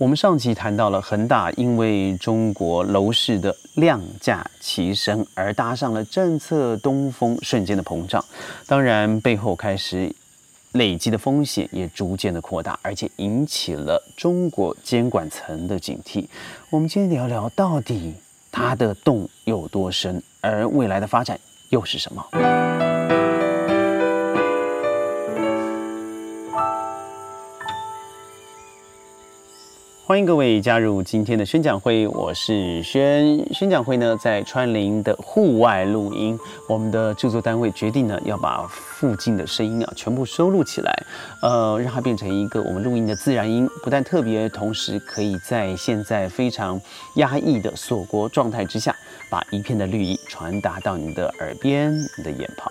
我们上集谈到了恒大因为中国楼市的量价齐升而搭上了政策东风，瞬间的膨胀。当然，背后开始累积的风险也逐渐的扩大，而且引起了中国监管层的警惕。我们今天聊聊到底它的洞有多深，而未来的发展又是什么？欢迎各位加入今天的宣讲会，我是宣。宣讲会呢在川林的户外录音，我们的制作单位决定呢要把附近的声音啊全部收录起来，呃，让它变成一个我们录音的自然音，不但特别，同时可以在现在非常压抑的锁国状态之下，把一片的绿意传达到你的耳边、你的眼旁。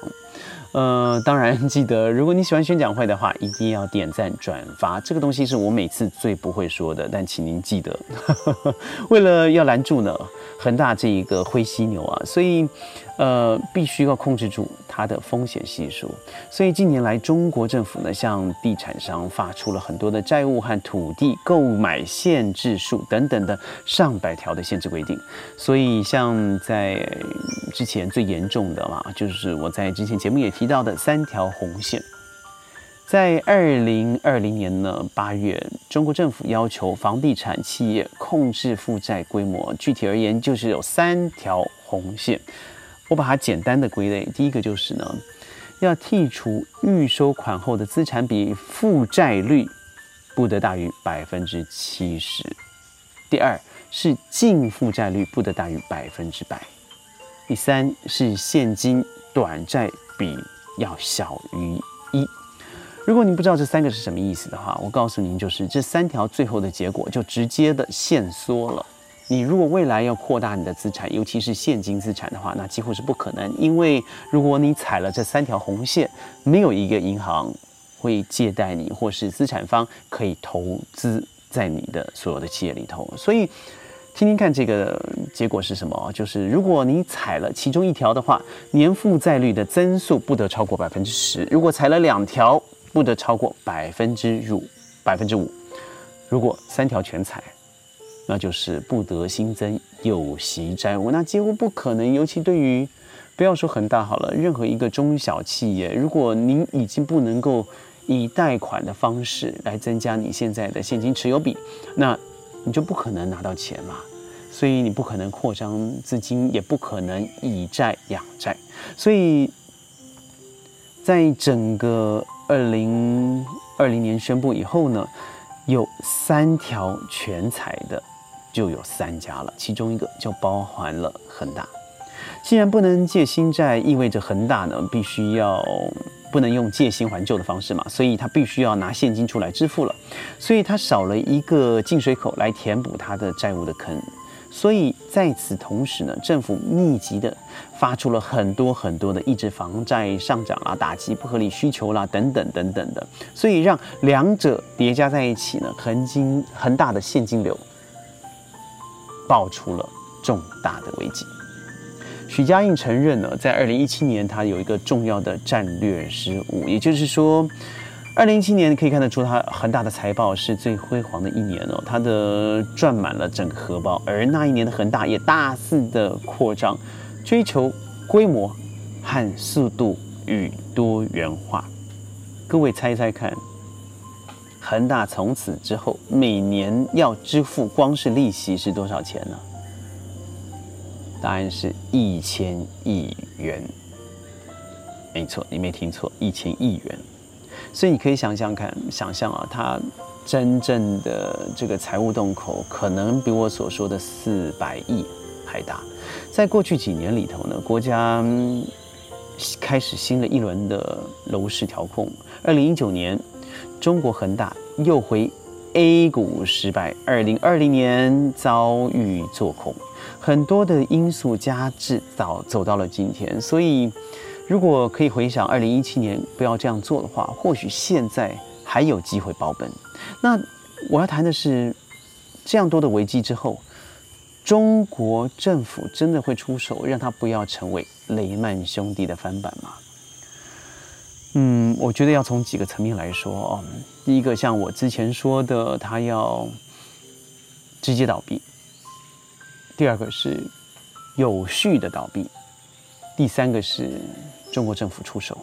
呃，当然记得，如果你喜欢宣讲会的话，一定要点赞转发。这个东西是我每次最不会说的，但请您记得，为了要拦住呢恒大这一个灰犀牛啊，所以。呃，必须要控制住它的风险系数。所以近年来，中国政府呢向地产商发出了很多的债务和土地购买限制数等等的上百条的限制规定。所以像在之前最严重的嘛，就是我在之前节目也提到的三条红线。在二零二零年呢八月，中国政府要求房地产企业控制负债规模，具体而言就是有三条红线。我把它简单的归类，第一个就是呢，要剔除预收款后的资产比负债率不得大于百分之七十；第二是净负债率不得大于百分之百；第三是现金短债比要小于一。如果您不知道这三个是什么意思的话，我告诉您，就是这三条最后的结果就直接的限缩了。你如果未来要扩大你的资产，尤其是现金资产的话，那几乎是不可能。因为如果你踩了这三条红线，没有一个银行会借贷你，或是资产方可以投资在你的所有的企业里头。所以，听听看这个结果是什么？就是如果你踩了其中一条的话，年负债率的增速不得超过百分之十；如果踩了两条，不得超过百分之五，百分之五；如果三条全踩。那就是不得新增有息债务，那几乎不可能。尤其对于不要说恒大好了，任何一个中小企业，如果您已经不能够以贷款的方式来增加你现在的现金持有比，那你就不可能拿到钱嘛。所以你不可能扩张资金，也不可能以债养债。所以在整个二零二零年宣布以后呢，有三条全彩的。就有三家了，其中一个就包含了恒大。既然不能借新债，意味着恒大呢必须要不能用借新还旧的方式嘛，所以他必须要拿现金出来支付了，所以他少了一个进水口来填补他的债务的坑。所以在此同时呢，政府密集的发出了很多很多的抑制房债上涨啊、打击不合理需求啦等等等等的，所以让两者叠加在一起呢，恒金恒大的现金流。爆出了重大的危机。许家印承认呢，在二零一七年他有一个重要的战略失误，也就是说，二零一七年可以看得出他恒大的财报是最辉煌的一年哦，他的赚满了整个荷包，而那一年的恒大也大肆的扩张，追求规模和速度与多元化。各位猜猜看？恒大从此之后每年要支付光是利息是多少钱呢？答案是一千亿元。没错，你没听错，一千亿元。所以你可以想想看，想象啊，它真正的这个财务洞口可能比我所说的四百亿还大。在过去几年里头呢，国家开始新的一轮的楼市调控。二零一九年。中国恒大又回 A 股失败，二零二零年遭遇做空，很多的因素加至到走到了今天。所以，如果可以回想二零一七年不要这样做的话，或许现在还有机会保本。那我要谈的是，这样多的危机之后，中国政府真的会出手让他不要成为雷曼兄弟的翻版吗？嗯，我觉得要从几个层面来说哦。第一个，像我之前说的，他要直接倒闭，第二个是有序的倒闭，第三个是中国政府出手。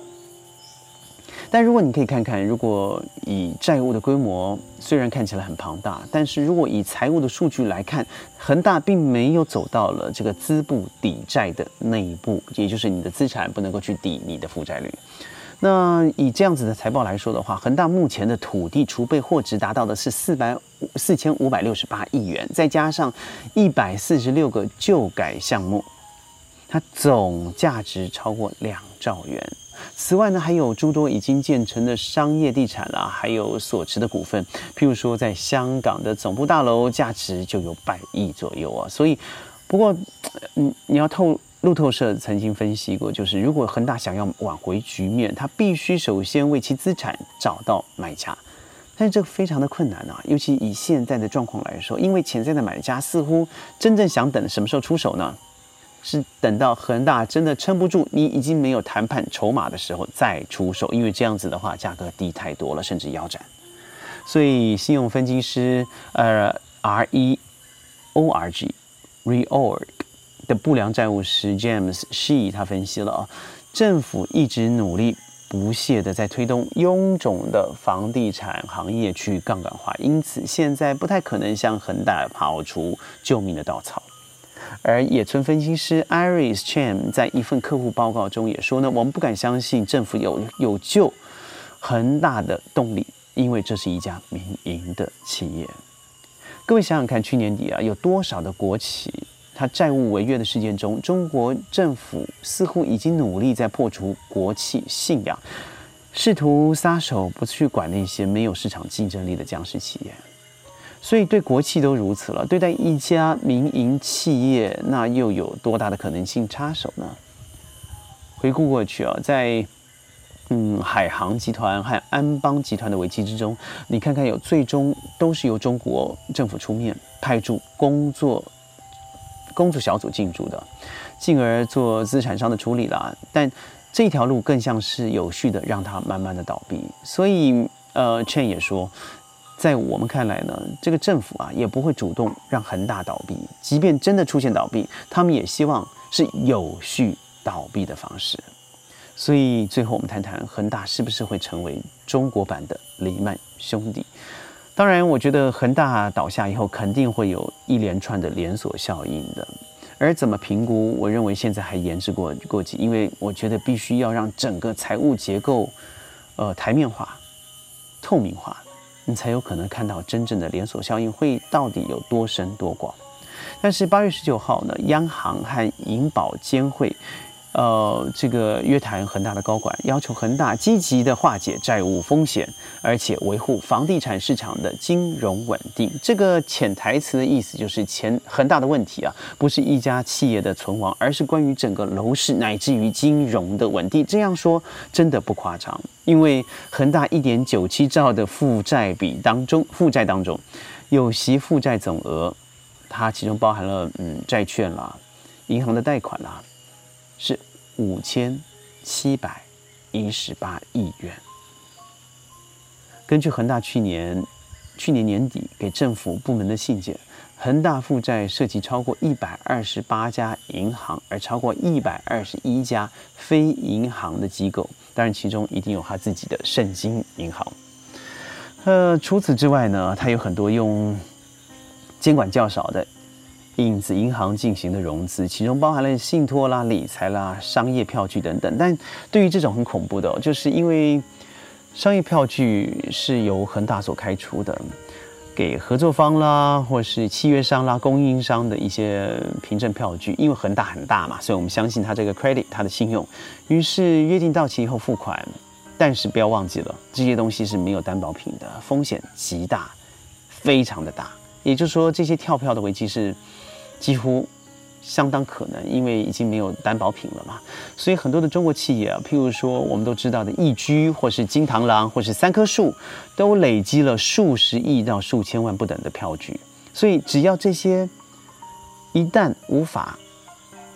但如果你可以看看，如果以债务的规模虽然看起来很庞大，但是如果以财务的数据来看，恒大并没有走到了这个资不抵债的那一步，也就是你的资产不能够去抵你的负债率。那以这样子的财报来说的话，恒大目前的土地储备货值达到的是四百四千五百六十八亿元，再加上一百四十六个旧改项目，它总价值超过两兆元。此外呢，还有诸多已经建成的商业地产啦，还有所持的股份，譬如说在香港的总部大楼，价值就有百亿左右啊。所以，不过，嗯，你要透路透社曾经分析过，就是如果恒大想要挽回局面，他必须首先为其资产找到买家，但是这个非常的困难啊，尤其以现在的状况来说，因为潜在的买家似乎真正想等什么时候出手呢？是等到恒大真的撑不住，你已经没有谈判筹码的时候再出手，因为这样子的话价格低太多了，甚至腰斩。所以信用分析师呃 R E O R G Reorg 的不良债务师 James She 他分析了啊，政府一直努力不懈的在推动臃肿的房地产行业去杠杆化，因此现在不太可能向恒大抛出救命的稻草。而野村分析师 Iris Chan 在一份客户报告中也说呢，我们不敢相信政府有有救恒大的动力，因为这是一家民营的企业。各位想想看，去年底啊，有多少的国企它债务违约的事件中，中国政府似乎已经努力在破除国企信仰，试图撒手不去管那些没有市场竞争力的僵尸企业。所以对国企都如此了，对待一家民营企业，那又有多大的可能性插手呢？回顾过去啊，在嗯海航集团和安邦集团的危机之中，你看看有最终都是由中国政府出面派驻工作工作小组进驻的，进而做资产上的处理了。但这条路更像是有序的让它慢慢的倒闭。所以呃，劝也说。在我们看来呢，这个政府啊也不会主动让恒大倒闭，即便真的出现倒闭，他们也希望是有序倒闭的方式。所以最后我们谈谈恒大是不是会成为中国版的雷曼兄弟？当然，我觉得恒大倒下以后肯定会有一连串的连锁效应的。而怎么评估，我认为现在还言之过过急，因为我觉得必须要让整个财务结构，呃，台面化、透明化。你才有可能看到真正的连锁效应会到底有多深多广。但是八月十九号呢，央行和银保监会。呃，这个约谈恒大的高管，要求恒大积极的化解债务风险，而且维护房地产市场的金融稳定。这个潜台词的意思就是，前恒大的问题啊，不是一家企业的存亡，而是关于整个楼市乃至于金融的稳定。这样说真的不夸张，因为恒大一点九七兆的负债比当中，负债当中有息负债总额，它其中包含了嗯债券啦、银行的贷款啦。是五千七百一十八亿元。根据恒大去年去年年底给政府部门的信件，恒大负债涉及超过一百二十八家银行，而超过一百二十一家非银行的机构。当然，其中一定有他自己的圣经银行。呃，除此之外呢，他有很多用监管较少的。影子银行进行的融资，其中包含了信托啦、理财啦、商业票据等等。但对于这种很恐怖的，就是因为商业票据是由恒大所开出的，给合作方啦，或是契约商啦、供应商的一些凭证票据。因为恒大很大嘛，所以我们相信他这个 credit，他的信用。于是约定到期以后付款，但是不要忘记了，这些东西是没有担保品的，风险极大，非常的大。也就是说，这些跳票的危机是。几乎相当可能，因为已经没有担保品了嘛，所以很多的中国企业啊，譬如说我们都知道的易居，或是金螳螂，或是三棵树，都累积了数十亿到数千万不等的票据。所以只要这些一旦无法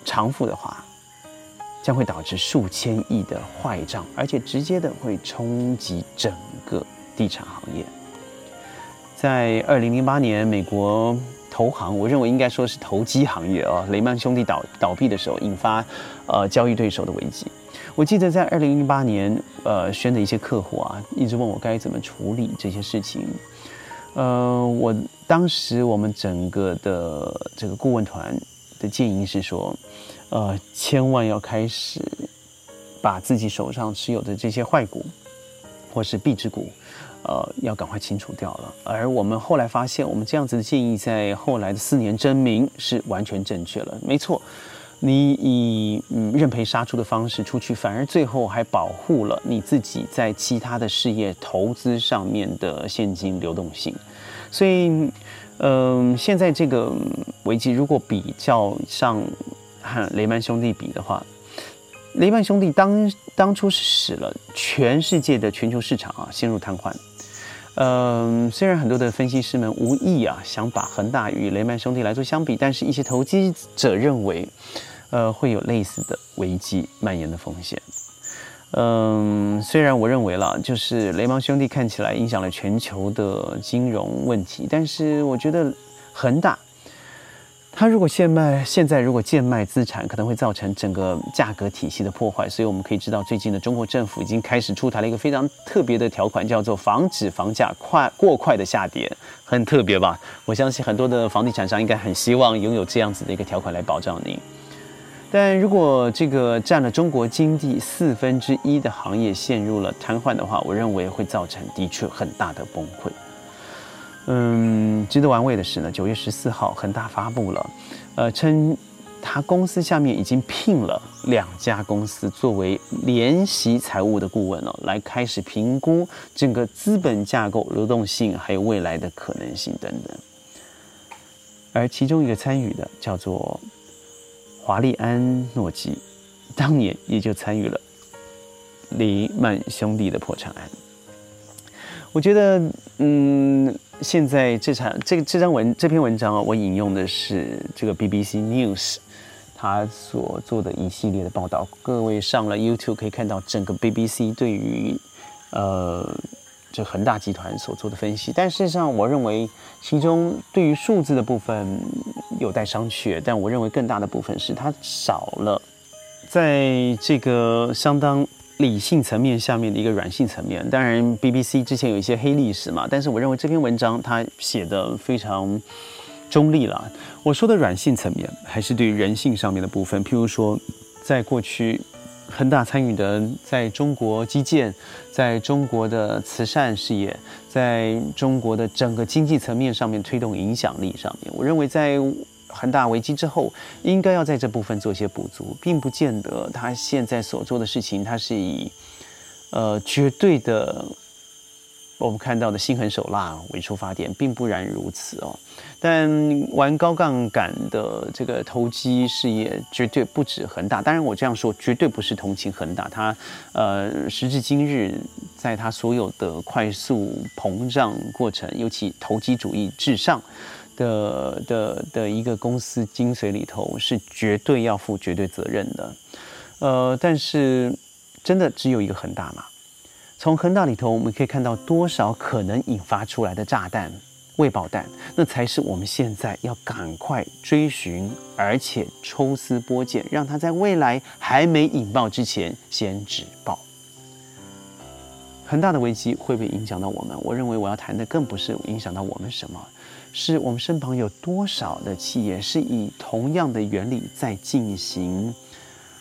偿付的话，将会导致数千亿的坏账，而且直接的会冲击整个地产行业。在二零零八年，美国。投行，我认为应该说是投机行业啊，雷曼兄弟倒倒闭的时候引发呃交易对手的危机。我记得在二零零八年，呃，宣的一些客户啊，一直问我该怎么处理这些事情。呃，我当时我们整个的这个顾问团的建议是说，呃，千万要开始把自己手上持有的这些坏股或是壁纸股，呃，要赶快清除掉了。而我们后来发现，我们这样子的建议在后来的四年证明是完全正确了，没错。你以嗯认赔杀出的方式出去，反而最后还保护了你自己在其他的事业投资上面的现金流动性。所以，嗯，现在这个危机如果比较上和雷曼兄弟比的话，雷曼兄弟当当初是使了全世界的全球市场啊陷入瘫痪。嗯，虽然很多的分析师们无意啊想把恒大与雷曼兄弟来做相比，但是一些投机者认为。呃，会有类似的危机蔓延的风险。嗯，虽然我认为了，就是雷曼兄弟看起来影响了全球的金融问题，但是我觉得恒大，它如果现卖，现在如果贱卖资产，可能会造成整个价格体系的破坏。所以我们可以知道，最近的中国政府已经开始出台了一个非常特别的条款，叫做防止房价快过快的下跌，很特别吧？我相信很多的房地产商应该很希望拥有这样子的一个条款来保障您。但如果这个占了中国经济四分之一的行业陷入了瘫痪的话，我认为会造成的确很大的崩溃。嗯，值得玩味的是呢，九月十四号，恒大发布了，呃，称他公司下面已经聘了两家公司作为联席财务的顾问了，来开始评估整个资本架构、流动性还有未来的可能性等等。而其中一个参与的叫做。华利安诺基当年也就参与了雷曼兄弟的破产案。我觉得，嗯，现在这场这这张文这篇文章啊，我引用的是这个 BBC News 他所做的一系列的报道。各位上了 YouTube 可以看到整个 BBC 对于呃。这恒大集团所做的分析，但事实上，我认为其中对于数字的部分有待商榷。但我认为更大的部分是它少了在这个相当理性层面下面的一个软性层面。当然，BBC 之前有一些黑历史嘛，但是我认为这篇文章它写的非常中立了。我说的软性层面，还是对人性上面的部分，譬如说，在过去。恒大参与的在中国基建，在中国的慈善事业，在中国的整个经济层面上面推动影响力上面，我认为在恒大危机之后，应该要在这部分做一些补足，并不见得他现在所做的事情，他是以呃绝对的。我们看到的心狠手辣为出发点，并不然如此哦。但玩高杠杆的这个投机事业绝对不止恒大。当然，我这样说绝对不是同情恒大。他呃，时至今日，在他所有的快速膨胀过程，尤其投机主义至上的的的一个公司精髓里头，是绝对要负绝对责任的。呃，但是真的只有一个恒大吗？从恒大里头，我们可以看到多少可能引发出来的炸弹、未爆弹，那才是我们现在要赶快追寻，而且抽丝剥茧，让它在未来还没引爆之前先止爆。恒大的危机会不会影响到我们？我认为我要谈的更不是影响到我们什么，是我们身旁有多少的企业是以同样的原理在进行，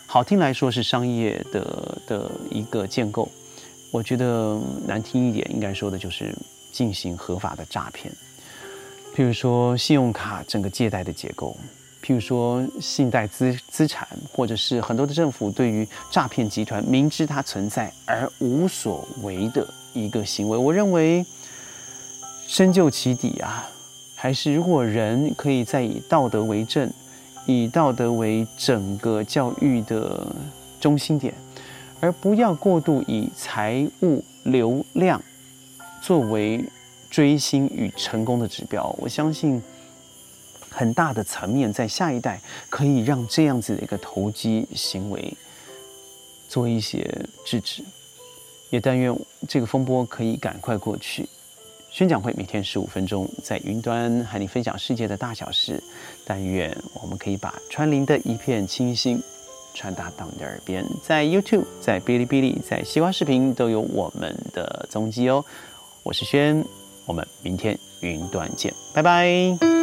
好听来说是商业的的一个建构。我觉得难听一点，应该说的就是进行合法的诈骗。譬如说信用卡整个借贷的结构，譬如说信贷资资产，或者是很多的政府对于诈骗集团明知它存在而无所为的一个行为。我认为深究其底啊，还是如果人可以再以道德为正，以道德为整个教育的中心点。而不要过度以财务流量作为追星与成功的指标。我相信很大的层面，在下一代可以让这样子的一个投机行为做一些制止。也但愿这个风波可以赶快过去，宣讲会每天十五分钟，在云端和你分享世界的大小事。但愿我们可以把川林的一片清新传达到你的耳边。在 YouTube、在哔哩哔哩、在西瓜视频都有我们的踪迹哦。我是轩，我们明天云端见，拜拜。